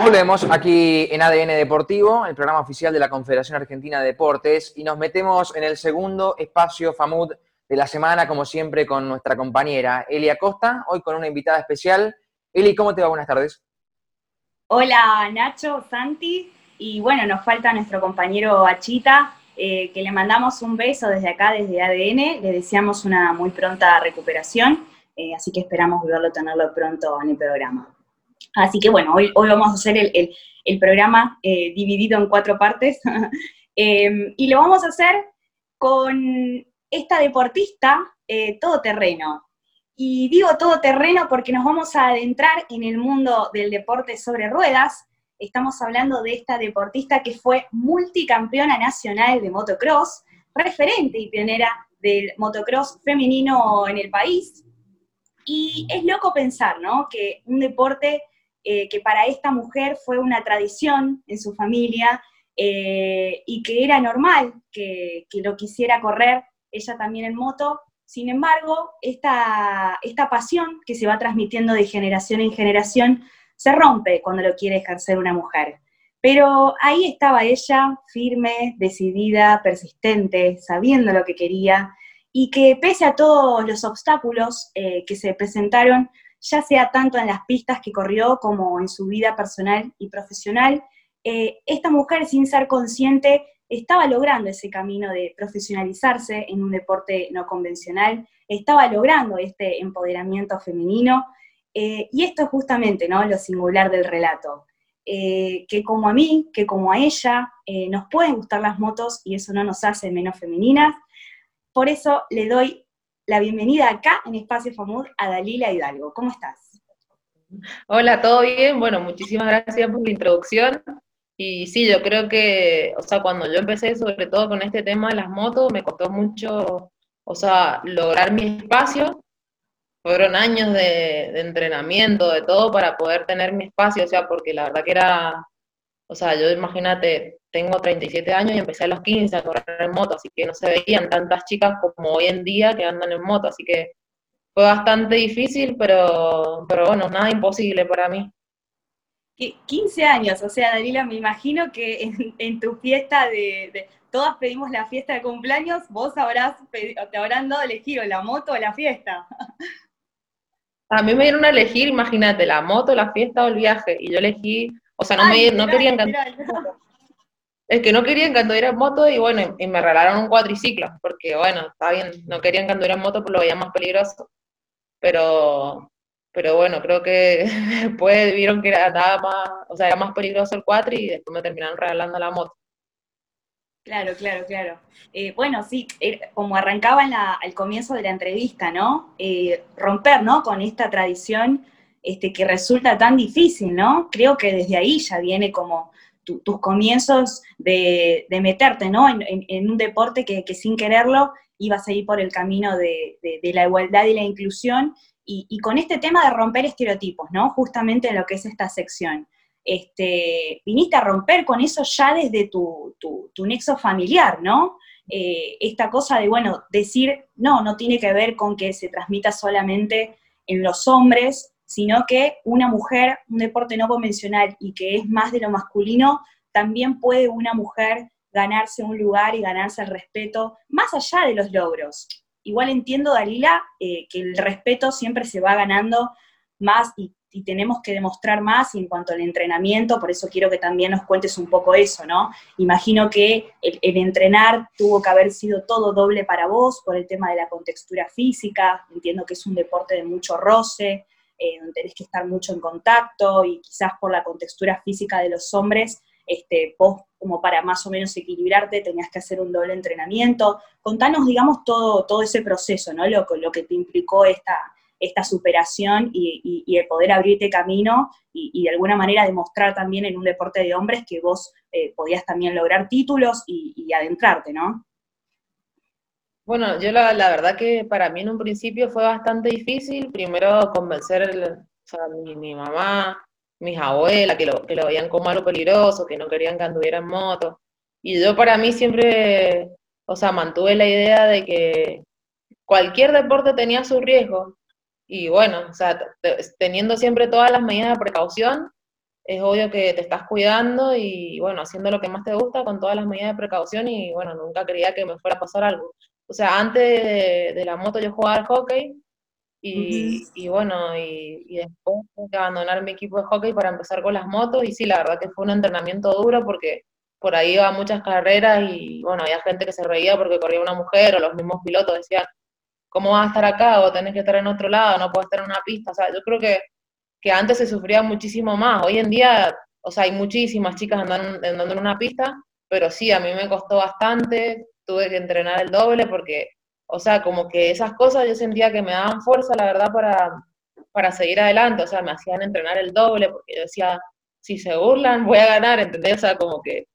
Volvemos aquí en ADN Deportivo, el programa oficial de la Confederación Argentina de Deportes, y nos metemos en el segundo espacio FAMUD de la semana, como siempre, con nuestra compañera Eli Acosta, hoy con una invitada especial. Eli, ¿cómo te va? Buenas tardes. Hola Nacho, Santi, y bueno, nos falta nuestro compañero Achita, eh, que le mandamos un beso desde acá, desde ADN, le deseamos una muy pronta recuperación, eh, así que esperamos volverlo a tenerlo pronto en el programa. Así que bueno, hoy, hoy vamos a hacer el, programa eh, dividido en cuatro partes em, y lo vamos a hacer con esta deportista eh, todoterreno. Y digo todoterreno porque nos vamos a adentrar en el mundo del deporte sobre ruedas. Estamos hablando de esta deportista que fue multicampeona nacional de motocross, referente y pionera del motocross femenino en el país. Y es loco pensar, ¿no? Que un deporte eh, que para esta mujer fue una tradición en su familia eh, y que era normal que, lo quisiera correr ella también en moto. Sin embargo, esta, esta pasión que se va transmitiendo de generación en generación se rompe cuando lo quiere ejercer una mujer. Pero ahí estaba ella, firme, decidida, persistente, sabiendo lo que quería, y que pese a todos los obstáculos eh, que se presentaron, ya sea tanto en las pistas que corrió como en su vida personal y profesional, eh, esta mujer sin ser consciente estaba logrando ese camino de profesionalizarse en un deporte no convencional, estaba logrando este empoderamiento femenino, eh, y esto es justamente ¿no? lo singular del relato, eh, que como a mí, que como a ella, nos pueden gustar las motos y eso no nos hace menos femeninas, por eso le doy la bienvenida acá en Espacio FAMUD a Dalila Hidalgo. ¿Cómo estás? Hola, ¿todo bien? Bueno, muchísimas gracias por la introducción. Y sí, yo creo que, o sea, cuando yo empecé sobre todo con este tema de las motos, me costó mucho, o sea, lograr mi espacio. Fueron años de entrenamiento, de todo, para poder tener mi espacio, o sea, porque la verdad que era, o sea, yo imagínate, tengo 37 años y empecé a los 15 a correr en moto, así que no se veían tantas chicas como hoy en día que andan en moto, así que fue bastante difícil, pero, pero bueno, nada imposible para mí. 15 años, o sea, Dalila, me imagino que en, tu fiesta de, todas pedimos la fiesta de cumpleaños, vos habrás te habrán dado elegir o la moto o la fiesta. A mí me dieron a elegir, imagínate, la moto, la fiesta o el viaje, y yo elegí, o sea, no, me, no querían es que no querían que anduviera en moto y bueno, y me regalaron un cuatriciclo, porque bueno, está bien, no querían que anduviera en moto porque lo veían más peligroso. Pero, pero bueno, creo que después vieron que era más, o sea, era más peligroso el cuatri y después me terminaron regalando la moto. Claro, claro, claro. Eh, bueno, sí, er, como arrancaba al comienzo de la entrevista, ¿no? Eh, romper, ¿no? Con esta tradición este, que resulta tan difícil, ¿no? Creo que desde ahí ya viene como tus comienzos de, meterte ¿no? en, un deporte que, sin quererlo ibas a ir por el camino de, la igualdad y la inclusión, y, con este tema de romper estereotipos, ¿no? justamente en lo que es esta sección. Este, viniste a romper con eso ya desde tu, nexo familiar, ¿no? Eh, esta cosa de, bueno, decir, no, no tiene que ver con que se transmita solamente en los hombres, sino que una mujer, un deporte no convencional y que es más de lo masculino, también puede una mujer ganarse un lugar y ganarse el respeto, más allá de los logros. Igual entiendo, Dalila, eh, que el respeto siempre se va ganando más y, tenemos que demostrar más y en cuanto al entrenamiento, por eso quiero que también nos cuentes un poco eso, ¿no? Imagino que el, el, entrenar tuvo que haber sido todo doble para vos por el tema de la contextura física, entiendo que es un deporte de mucho roce, eh, donde tenés que estar mucho en contacto y quizás por la contextura física de los hombres, este, vos como para más o menos equilibrarte tenías que hacer un doble entrenamiento. Contanos, digamos, todo, todo ese proceso, ¿no? Lo, lo que te implicó esta, esta superación y, el poder abrirte camino y, de alguna manera demostrar también en un deporte de hombres que vos eh, podías también lograr títulos y, adentrarte, ¿no? Bueno, yo la, verdad que para mí en un principio fue bastante difícil, primero convencer a mi, mamá, mis abuelas, que lo, que lo veían como algo peligroso, que no querían que anduviera en moto. Y yo para mí siempre, o sea, mantuve la idea de que cualquier deporte tenía su riesgo. Y bueno, o sea, teniendo siempre todas las medidas de precaución, es obvio que te estás cuidando y, bueno, haciendo lo que más te gusta con todas las medidas de precaución y, bueno, nunca quería que me fuera a pasar algo. O sea, antes de, la moto yo jugaba al hockey y, y bueno, y, y, después tuve que abandonar mi equipo de hockey para empezar con las motos y sí, la verdad que fue un entrenamiento duro porque por ahí iba muchas carreras y, bueno, había gente que se reía porque corría una mujer o los mismos pilotos decían, ¿cómo vas a estar acá? O tenés que estar en otro lado, no puedes estar en una pista. O sea, yo creo que que antes se sufría muchísimo más. Hoy en día, o sea, hay muchísimas chicas andando, andando en una pista, pero sí, a mí me costó bastante, tuve que entrenar el doble porque, o sea, como que esas cosas yo sentía que me daban fuerza, la verdad, para, para seguir adelante, o sea, me hacían entrenar el doble porque yo decía, si se burlan, voy a ganar, ¿entendés? O sea, como que,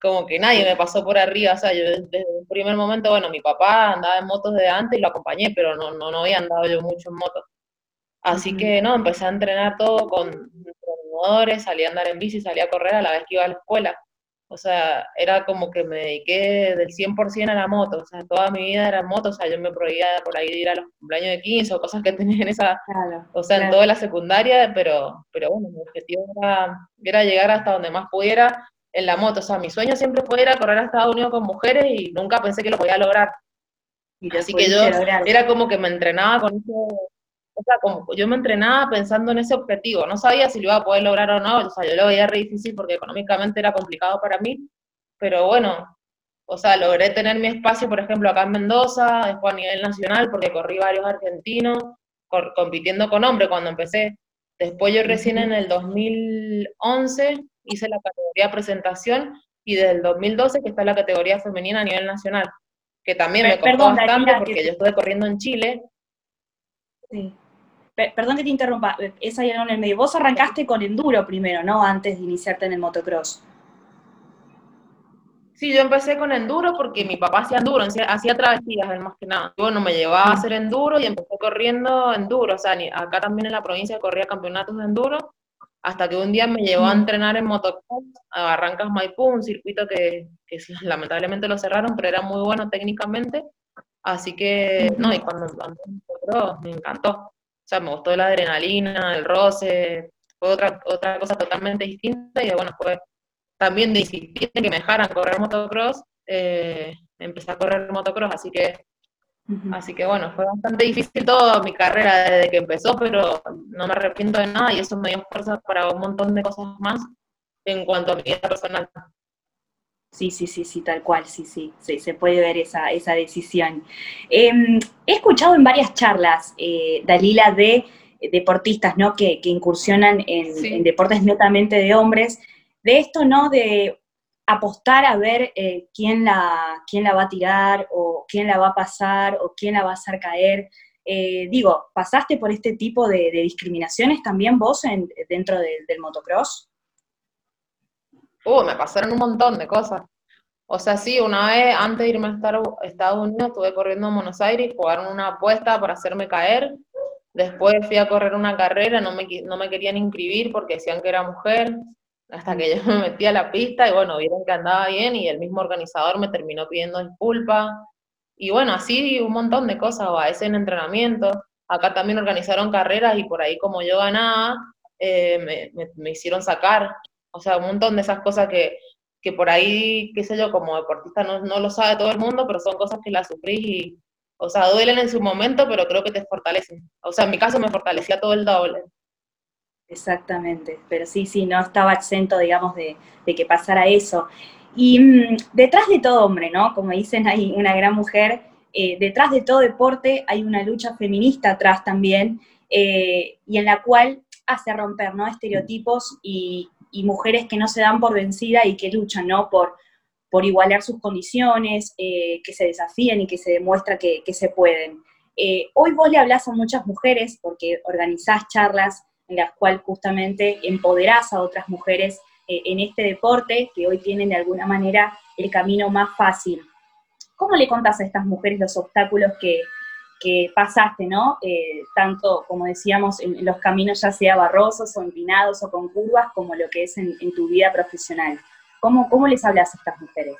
como que nadie me pasó por arriba, o sea, yo desde el primer momento, bueno, mi papá andaba en motos de antes y lo acompañé, pero no, no, no había andado yo mucho en motos. Así que no, empecé a entrenar todo con entrenadores, salí a andar en bici, salí a correr a la vez que iba a la escuela. O sea, era como que me dediqué del 100% a la moto. O sea, toda mi vida era moto. O sea, yo me prohibía por ahí de ir a los cumpleaños de 15 o cosas que tenía en esa. o sea, en toda la secundaria. Pero, pero bueno, mi objetivo era, era llegar hasta donde más pudiera en la moto. O sea, mi sueño siempre fue ir a correr a Estados Unidos con mujeres y nunca pensé que lo podía lograr. Y Así que yo era como que me entrenaba con eso o sea, como yo me entrenaba pensando en ese objetivo, no sabía si lo iba a poder lograr o no, o sea, yo lo veía re difícil porque económicamente era complicado para mí, pero bueno, o sea, logré tener mi espacio, por ejemplo, acá en Mendoza, después a nivel nacional, porque corrí varios argentinos, compitiendo con hombres cuando empecé. Después yo recién en el 2011 hice la categoría presentación y desde el 2012 que está la categoría femenina a nivel nacional, que también me costó bastante porque yo estuve corriendo en Chile. Sí perdón que te interrumpa, esa ya en el medio. Vos arrancaste con enduro primero, ¿no? Antes de iniciarte en el motocross. Sí, yo empecé con enduro porque mi papá hacía enduro, hacía travesías, más que nada. Bueno, me llevaba a hacer enduro y empecé corriendo enduro. O sea, acá también en la provincia corría campeonatos de enduro, hasta que un día me llevó a entrenar en motocross a Barrancas Maipú, un circuito que, que lamentablemente lo cerraron, pero era muy bueno técnicamente. Así que, no, y cuando me encantó. O sea, me gustó la adrenalina, el roce, fue otra, otra cosa totalmente distinta y bueno, fue también de disciplina que me dejaran correr motocross, eh, empecé a correr motocross, así que, así que bueno, fue bastante difícil toda mi carrera desde que empezó, pero no me arrepiento de nada y eso me dio fuerza para un montón de cosas más en cuanto a mi vida personal. Sí, sí, sí, sí, tal cual, sí, sí, sí se puede ver esa, esa decisión. Em, he escuchado en varias charlas, eh, Dalila, de deportistas, ¿no? Que, incursionan en, deportes netamente de hombres, de esto, ¿no? De apostar a ver eh, quién, la, quién la va a tirar o quién la va a pasar o quién la va a hacer caer. Eh, digo, ¿pasaste por este tipo de, discriminaciones también vos en, dentro del motocross? Uh, me pasaron un montón de cosas. O sea, sí, una vez antes de irme a Estados Unidos estuve corriendo en Buenos Aires, jugaron una apuesta para hacerme caer. Después fui a correr una carrera, no me, no me querían inscribir porque decían que era mujer, hasta que yo me metí a la pista y bueno, vieron que andaba bien y el mismo organizador me terminó pidiendo disculpas. Y bueno, así un montón de cosas, o a veces en entrenamiento. Acá también organizaron carreras y por ahí como yo ganaba, eh, me, me hicieron sacar o sea, un montón de esas cosas que, que por ahí, qué sé yo, como deportista no, no lo sabe todo el mundo, pero son cosas que las sufrís y, o sea, duelen en su momento, pero creo que te fortalecen. O sea, en mi caso me fortalecía todo el doble. Exactamente, pero sí, sí, no estaba exento, digamos, de, de que pasara eso. Y mm, detrás de todo hombre, ¿no? Como dicen, hay una gran mujer. Eh, detrás de todo deporte hay una lucha feminista atrás también, eh, y en la cual hace romper, ¿no? Estereotipos y, y mujeres que no se dan por vencida y que luchan, ¿no? Por, por igualar sus condiciones, eh, que se desafíen y que se demuestra que, se pueden. Eh, hoy vos le hablás a muchas mujeres porque organizás charlas en las cuales justamente empoderás a otras mujeres eh, en este deporte que hoy tienen de alguna manera el camino más fácil. ¿Cómo le contás a estas mujeres los obstáculos que, que pasaste, ¿no? Eh, tanto, como decíamos, en, los caminos ya sea barrosos o empinados o con curvas, como lo que es en, tu vida profesional. ¿Cómo, ¿Cómo, les hablas a estas mujeres?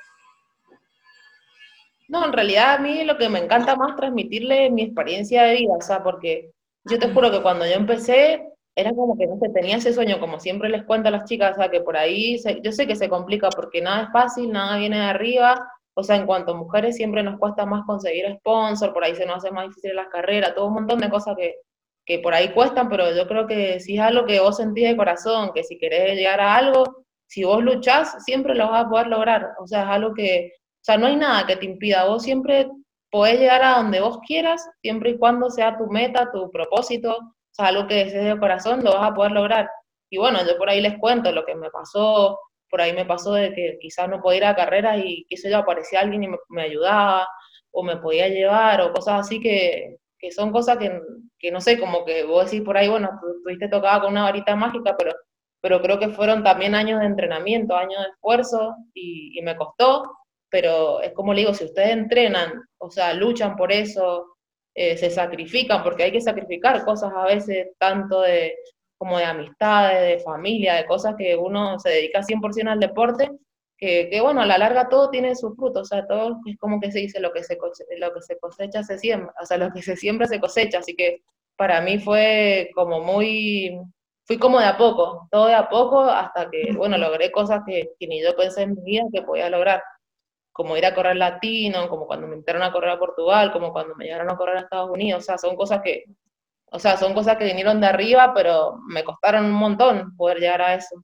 No, en realidad a mí lo que me encanta más transmitirle mi experiencia de vida, o sea, porque yo te juro que cuando yo empecé, era como que no se tenía ese sueño, como siempre les cuento a las chicas, o sea, que por ahí, yo sé que se complica porque nada es fácil, nada viene de arriba, o sea, en cuanto a mujeres siempre nos cuesta más conseguir sponsor, por ahí se nos hace más difícil las carreras, todo un montón de cosas que, que por ahí cuestan, pero yo creo que si es algo que vos sentís de corazón, que si querés llegar a algo, si vos luchás, siempre lo vas a poder lograr. O sea, es algo que, o sea, no hay nada que te impida, vos siempre podés llegar a donde vos quieras, siempre y cuando sea tu meta, tu propósito, o sea, algo que desees de corazón, lo vas a poder lograr. Y bueno, yo por ahí les cuento lo que me pasó, por ahí me pasó de que quizás no podía ir a carreras y qué sé yo, aparecía alguien y me, ayudaba, o me podía llevar, o cosas así que, que son cosas que, que, no sé, como que vos decís por ahí, bueno, tú estuviste tocada con una varita mágica, pero, pero creo que fueron también años de entrenamiento, años de esfuerzo, y, me costó, pero es como le digo, si ustedes entrenan, o sea, luchan por eso, eh, se sacrifican, porque hay que sacrificar cosas a veces, tanto de como de amistades, de familia, de cosas que uno se dedica 100% al deporte, que, que, bueno, a la larga todo tiene sus frutos, o sea, todo es como que se dice, lo que se, lo que se cosecha se siembra, o sea, lo que se siembra se cosecha, así que para mí fue como muy, fui como de a poco, todo de a poco, hasta que, bueno, logré cosas que, que ni yo pensé en mi vida que podía lograr como ir a correr latino, como cuando me invitaron a correr a Portugal, como cuando me llegaron a correr a Estados Unidos, o sea, son cosas que, o sea, son cosas que vinieron de arriba, pero me costaron un montón poder llegar a eso.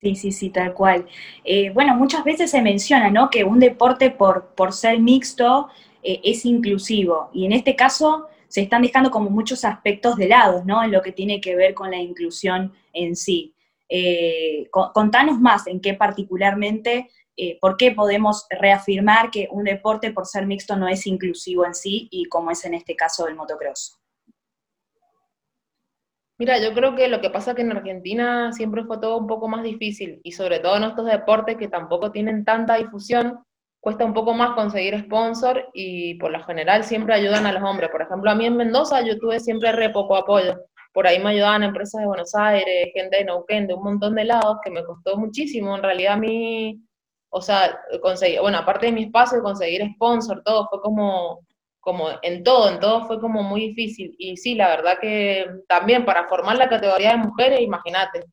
Sí, sí, sí, tal cual. Eh, bueno, muchas veces se menciona, ¿no? Que un deporte por, por ser mixto eh, es inclusivo, y en este caso se están dejando como muchos aspectos de lado, ¿no? En lo que tiene que ver con la inclusión en sí. Eh, contanos más en qué particularmente por qué podemos reafirmar que un deporte por ser mixto no es inclusivo en sí y como es en este caso el motocross. Mira, yo creo que lo que pasa es que en Argentina siempre fue todo un poco más difícil y sobre todo en estos deportes que tampoco tienen tanta difusión, cuesta un poco más conseguir sponsor y por lo general siempre ayudan a los hombres. Por ejemplo, a mí en Mendoza yo tuve siempre re poco apoyo. Por ahí me ayudaban empresas de Buenos Aires, gente de Neuquén, de un montón de lados que me costó muchísimo. En realidad a mí o sea, conseguir, bueno, aparte de mi espacio, conseguir sponsor, todo fue como, como en todo, en todo fue como muy difícil. Y sí, la verdad que también para formar la categoría de mujeres, imagínate,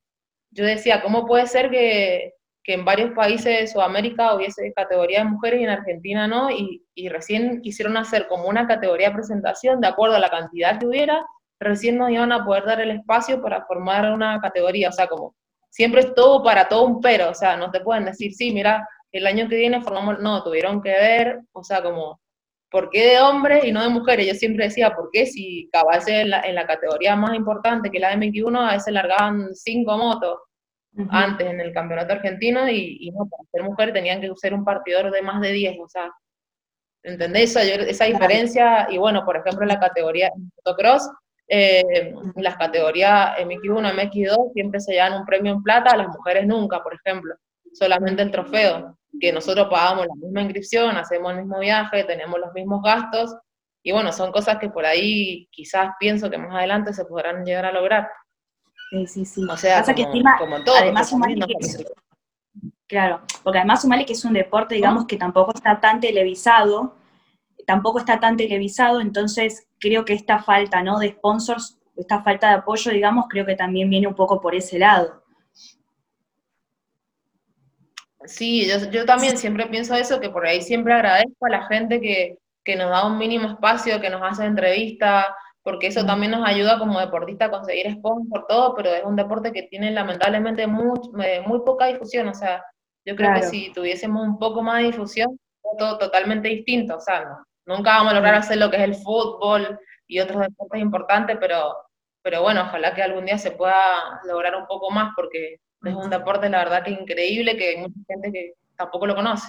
yo decía, ¿cómo puede ser que, que, en varios países de Sudamérica hubiese categoría de mujeres y en Argentina no? Y, y recién quisieron hacer como una categoría de presentación de acuerdo a la cantidad que hubiera, recién nos iban a poder dar el espacio para formar una categoría, o sea, como siempre es todo para todo un pero, o sea, no te pueden decir, sí, mira, el año que viene formamos, no, tuvieron que ver, o sea, como, ¿por qué de hombres y no de mujeres? Yo siempre decía, ¿por qué si veces en la, en la categoría más importante que la de MX1, a veces largaban cinco motos antes en el campeonato argentino y, no, para ser mujer tenían que ser un partidor de más de 10, o sea, ¿entendés? Esa, esa diferencia, y bueno, por ejemplo, en la categoría motocross, eh, las categorías MX1, MX2 siempre se llevan un premio en plata, a las mujeres nunca, por ejemplo, solamente el trofeo, que nosotros pagamos la misma inscripción, hacemos el mismo viaje, tenemos los mismos gastos, y bueno, son cosas que por ahí quizás pienso que más adelante se podrán llegar a lograr. Sí, sí, sí. O sea, como, que como todo, además que claro, porque además sumale que es un deporte, digamos, que tampoco está tan televisado, tampoco está tan televisado, entonces creo que esta falta ¿no? de sponsors, esta falta de apoyo, digamos, creo que también viene un poco por ese lado. Sí, yo, también siempre pienso eso, que por ahí siempre agradezco a la gente que, nos da un mínimo espacio, que nos hace entrevistas, porque eso también nos ayuda como deportista a conseguir sponsor, todo, pero es un deporte que tiene lamentablemente muy, muy poca difusión, o sea, yo creo que si tuviésemos un poco más de difusión, todo totalmente distinto, o sea, no, Nunca vamos a lograr hacer lo que es el fútbol y otros deportes importantes, pero, pero bueno, ojalá que algún día se pueda lograr un poco más, porque es un deporte, la verdad, que increíble, que hay mucha gente que tampoco lo conoce.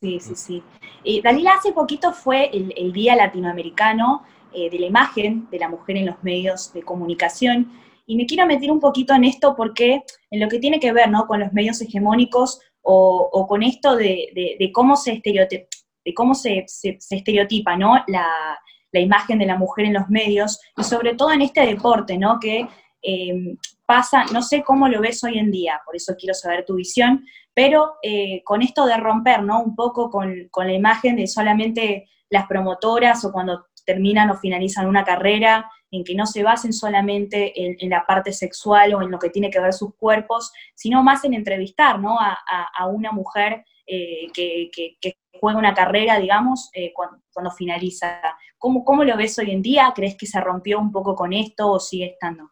Sí, sí, sí. Eh, Dalila, hace poquito fue el, Día Latinoamericano eh, de la Imagen de la Mujer en los Medios de Comunicación, y me quiero meter un poquito en esto porque en lo que tiene que ver ¿no? con los medios hegemónicos o, con esto de, de cómo se estereotipa, de cómo se, estereotipa ¿no? La, imagen de la mujer en los medios, y sobre todo en este deporte, ¿no? que em, pasa, no sé cómo lo ves hoy en día, por eso quiero saber tu visión, pero eh, con esto de romper ¿no? un poco con, la imagen de solamente las promotoras o cuando terminan o finalizan una carrera, en que no se basen solamente en, la parte sexual o en lo que tiene que ver sus cuerpos, sino más en entrevistar ¿no? a, una mujer eh, que, juega una carrera, digamos, eh, cuando, finaliza. ¿Cómo, ¿Cómo lo ves hoy en día? ¿Crees que se rompió un poco con esto o sigue estando?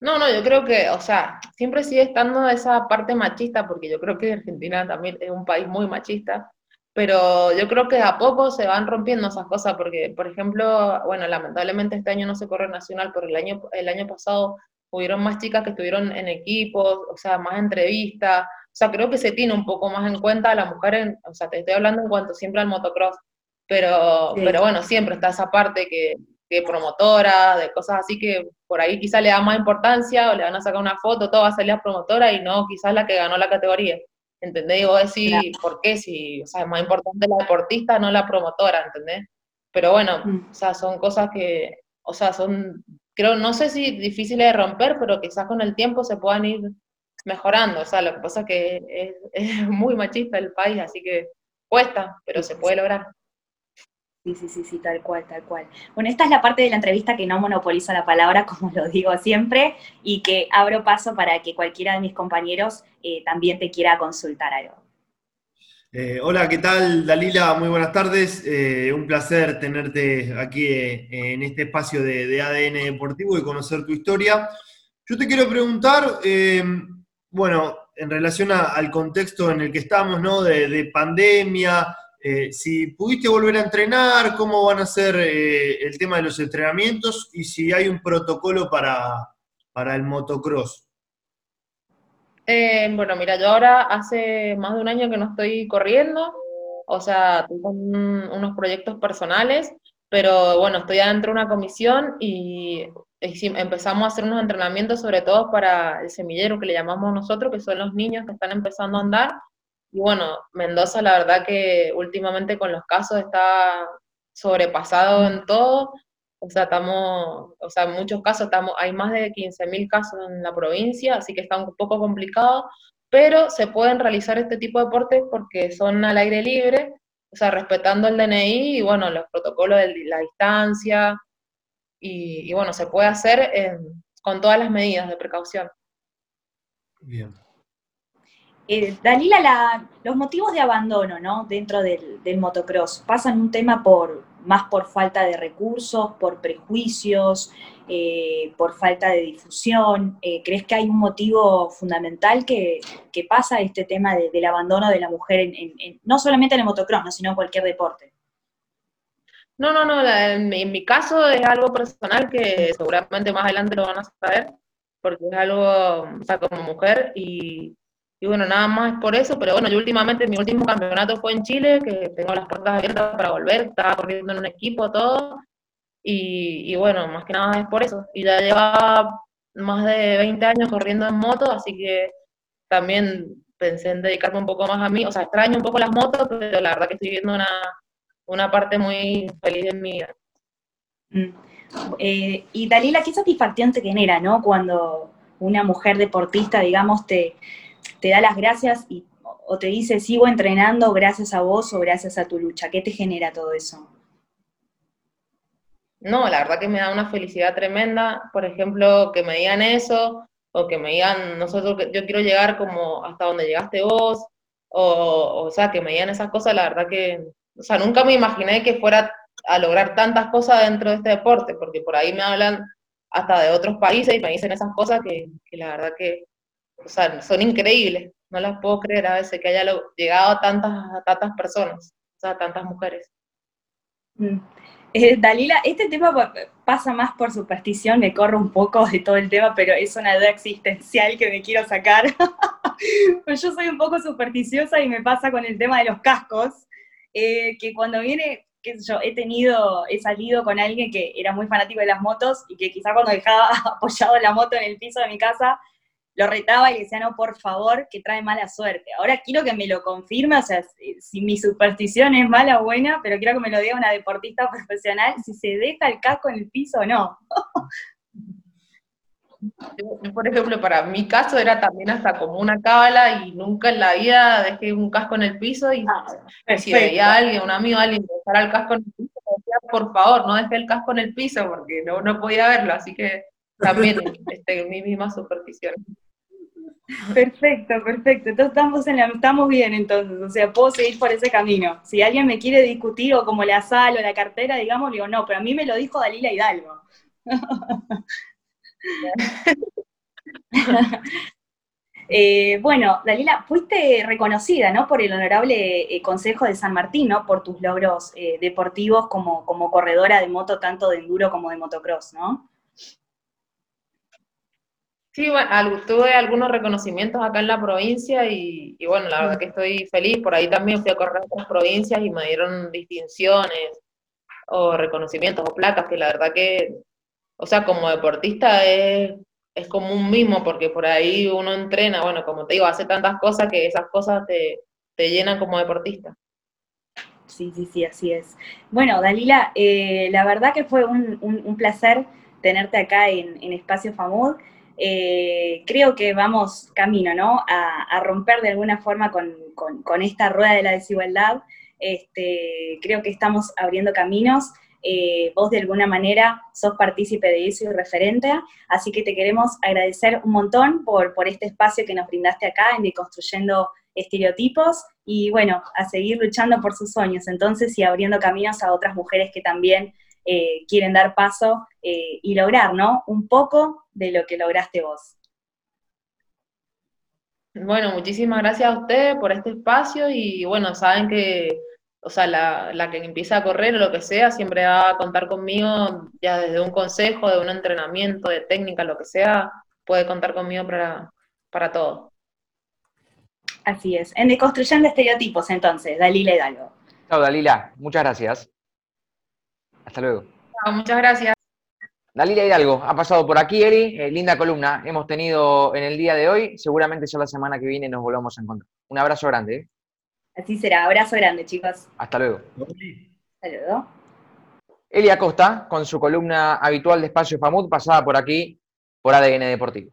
No, no, yo creo que, o sea, siempre sigue estando esa parte machista, porque yo creo que Argentina también es un país muy machista, pero yo creo que a poco se van rompiendo esas cosas, porque, por ejemplo, bueno, lamentablemente este año no se corre nacional, pero el año, el año pasado hubieron más chicas que estuvieron en equipos, o sea, más entrevistas, o sea, creo que se tiene un poco más en cuenta a la mujer, o sea, te estoy hablando en cuanto siempre al motocross, pero, pero bueno, siempre está esa parte que, que promotora, de cosas así que por ahí quizás le da más importancia o le van a sacar una foto, todo va a salir a promotora y no quizás la que ganó la categoría. ¿Entendés? Y vos decís, ¿por qué? Si, o sea, es más importante la deportista, no la promotora, ¿entendés? Pero bueno, mm. o sea, son cosas que, o sea, son, creo, no sé si difíciles de romper, pero quizás con el tiempo se puedan ir mejorando. O sea, lo que pasa es que es, es muy machista el país, así que cuesta, pero se puede lograr. Sí, sí, sí, sí, tal cual, tal cual. Bueno, esta es la parte de la entrevista que no monopolizo la palabra, como lo digo siempre, y que abro paso para que cualquiera de mis compañeros eh, también te quiera consultar algo. Eh, hola, ¿qué tal, Dalila? Muy buenas tardes. Eh, un placer tenerte aquí en este espacio de, ADN Deportivo y conocer tu historia. Yo te quiero preguntar, bueno, en relación al contexto en el que estamos, ¿no? de pandemia, eh, si pudiste volver a entrenar, cómo van a ser eh, el tema de los entrenamientos y si hay un protocolo para, el motocross. Eh, bueno, mira, yo ahora hace más de un año que no estoy corriendo, o sea, tengo unos proyectos personales, pero bueno, estoy adentro de una comisión y empezamos a hacer unos entrenamientos sobre todo para el semillero que le llamamos nosotros, que son los niños que están empezando a andar, y bueno, Mendoza la verdad que últimamente con los casos está sobrepasado en todo. O sea, estamos, o sea, en muchos casos estamos, hay más de 15.000 casos en la provincia, así que está un poco complicado, pero se pueden realizar este tipo de deportes porque son al aire libre, o sea, respetando el DNI y bueno, los protocolos de la distancia, y, bueno, se puede hacer con todas las medidas de precaución. Bien. Eh, Dalila, los motivos de abandono ¿no? dentro del, motocross pasan un tema por más por falta de recursos, por prejuicios, eh, por falta de difusión. Eh, ¿Crees que hay un motivo fundamental que, pasa este tema del abandono de la mujer, no solamente en el motocross, sino en cualquier deporte? No, no, no, en, mi, caso es algo personal que seguramente más adelante lo van a saber, porque es algo, o sea, como mujer y y bueno, nada más por eso, pero bueno, yo últimamente, mi último campeonato fue en Chile, que tengo las puertas abiertas para volver, estaba corriendo en un equipo, todo, y, bueno, más que nada es por eso. Y ya lleva más de 20 años corriendo en moto, así que también pensé en dedicarme un poco más a mí, o sea, extraño un poco las motos, pero la verdad que estoy viendo una, una parte muy feliz en mi vida. Mm. Eh, y Dalila, qué satisfacción te genera, ¿no? Cuando una mujer deportista, digamos, te, te da las gracias y, o te dice, sigo entrenando gracias a vos o gracias a tu lucha? ¿Qué te genera todo eso? No, la verdad que me da una felicidad tremenda, por ejemplo, que me digan eso, o que me digan, nosotros, yo quiero llegar como hasta donde llegaste vos, o, o sea, que me digan esas cosas, la verdad que, o sea, nunca me imaginé que fuera a lograr tantas cosas dentro de este deporte, porque por ahí me hablan hasta de otros países y me dicen esas cosas que, que la verdad que, o sea, son increíbles. No las puedo creer a veces que haya llegado a tantas, tantas personas, o sea, tantas mujeres. Mm. Eh, Dalila, este tema pasa más por superstición, me corro un poco de todo el tema, pero es una duda existencial que me quiero sacar. pues yo soy un poco supersticiosa y me pasa con el tema de los cascos, eh, que cuando viene, qué sé yo, he tenido, he salido con alguien que era muy fanático de las motos y que quizá cuando dejaba apoyado la moto en el piso de mi casa, lo retaba y le decía, no, por favor, que trae mala suerte. Ahora quiero que me lo confirme, o sea, si, mi superstición es mala o buena, pero quiero que me lo diga una deportista profesional, si se deja el casco en el piso o no. por ejemplo, para mi caso era también hasta como una cábala y nunca en la vida dejé un casco en el piso y ah, si veía a alguien, un amigo, alguien dejar el casco en el piso, decía, por favor, no deje el casco en el piso porque no, no podía verlo, así que también este, en mi misma superficie. Perfecto, perfecto. Entonces estamos, en la, estamos bien entonces, o sea, puedo seguir por ese camino. Si alguien me quiere discutir o como la sal o la cartera, digamos, digo, no, pero a mí me lo dijo Dalila Hidalgo. Eh, bueno, Dalila, fuiste reconocida ¿no? por el Honorable eh, Consejo de San Martín, ¿no? por tus logros eh, deportivos como, como corredora de moto, tanto de enduro como de motocross, ¿no? Sí, bueno, tuve algunos reconocimientos acá en la provincia y, bueno, la verdad que estoy feliz. Por ahí también fui a correr a otras provincias y me dieron distinciones o reconocimientos o placas que la verdad que, o sea, como deportista es es como un mismo, porque por ahí uno entrena, bueno, como te digo, hace tantas cosas que esas cosas te, llenan como deportista. Sí, sí, sí, así es. Bueno, Dalila, eh, la verdad que fue un, placer tenerte acá en, Espacio FAMUD. Eh, creo que vamos camino, ¿no? A, romper de alguna forma con, esta rueda de la desigualdad. Este, creo que estamos abriendo caminos eh, vos de alguna manera sos partícipe de eso y referente, así que te queremos agradecer un montón por, por este espacio que nos brindaste acá en Deconstruyendo Estereotipos y bueno, a seguir luchando por sus sueños entonces y abriendo caminos a otras mujeres que también eh, quieren dar paso eh, y lograr, ¿no? Un poco de lo que lograste vos. Bueno, muchísimas gracias a ustedes por este espacio y bueno, saben que o sea, la, que empieza a correr o lo que sea, siempre va a contar conmigo, ya desde un consejo, de un entrenamiento, de técnica, lo que sea, puede contar conmigo para, para todo. Así es. En Deconstruyendo Estereotipos, entonces, Dalila Hidalgo. Chao, Dalila. Muchas gracias. Hasta luego. muchas gracias. Dalila Hidalgo ha pasado por aquí, Eri. Eh, linda columna hemos tenido en el día de hoy. Seguramente ya la semana que viene nos volvamos a encontrar. Un abrazo grande. ¿eh? Así será. Abrazo grande, chicos. Hasta luego. Hasta luego. Elia Costa, con su columna habitual de Espacio FAMUD, pasada por aquí por ADN Deportivo.